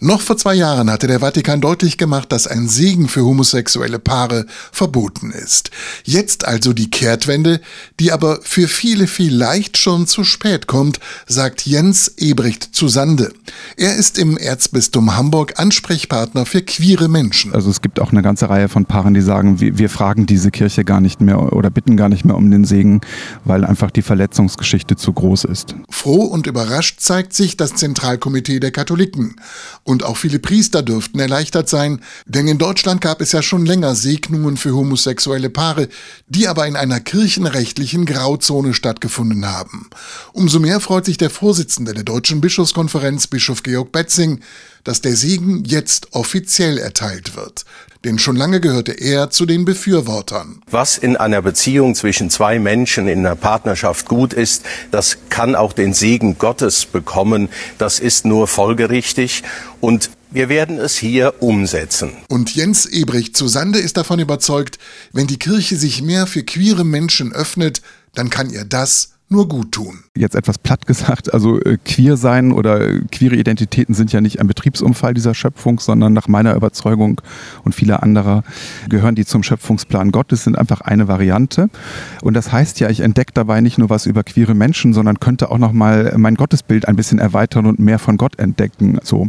Noch vor zwei Jahren hatte der Vatikan deutlich gemacht, dass ein Segen für homosexuelle Paare verboten ist. Jetzt also die Kehrtwende, die aber für viele vielleicht schon zu spät kommt, sagt Jens Ebricht zu Sande. Er ist im Erzbistum Hamburg Ansprechpartner für queere Menschen. Also es gibt auch eine ganze Reihe von Paaren, die sagen, wir, wir fragen diese Kirche gar nicht mehr oder bitten gar nicht mehr um den Segen, weil einfach die Verletzungsgeschichte zu groß ist. Froh und überrascht zeigt sich das Zentralkomitee der Katholiken. Und auch viele Priester dürften erleichtert sein, denn in Deutschland gab es ja schon länger Segnungen für homosexuelle Paare, die aber in einer kirchenrechtlichen Grauzone stattgefunden haben. Umso mehr freut sich der Vorsitzende der Deutschen Bischofskonferenz, Bischof Georg Betzing, dass der Segen jetzt offiziell erteilt wird. Denn schon lange gehörte er zu den Befürwortern. Was in einer Beziehung zwischen zwei Menschen in einer Partnerschaft gut ist, das kann auch den Segen Gottes bekommen. Das ist nur folgerichtig. Und wir werden es hier umsetzen. Und Jens Ebrich zu Sande ist davon überzeugt, wenn die Kirche sich mehr für queere Menschen öffnet, dann kann ihr das nur gut tun. Jetzt etwas platt gesagt, also äh, queer sein oder äh, queere Identitäten sind ja nicht ein Betriebsunfall dieser Schöpfung, sondern nach meiner Überzeugung und vieler anderer gehören die zum Schöpfungsplan Gottes, sind einfach eine Variante. Und das heißt ja, ich entdecke dabei nicht nur was über queere Menschen, sondern könnte auch nochmal mein Gottesbild ein bisschen erweitern und mehr von Gott entdecken. So.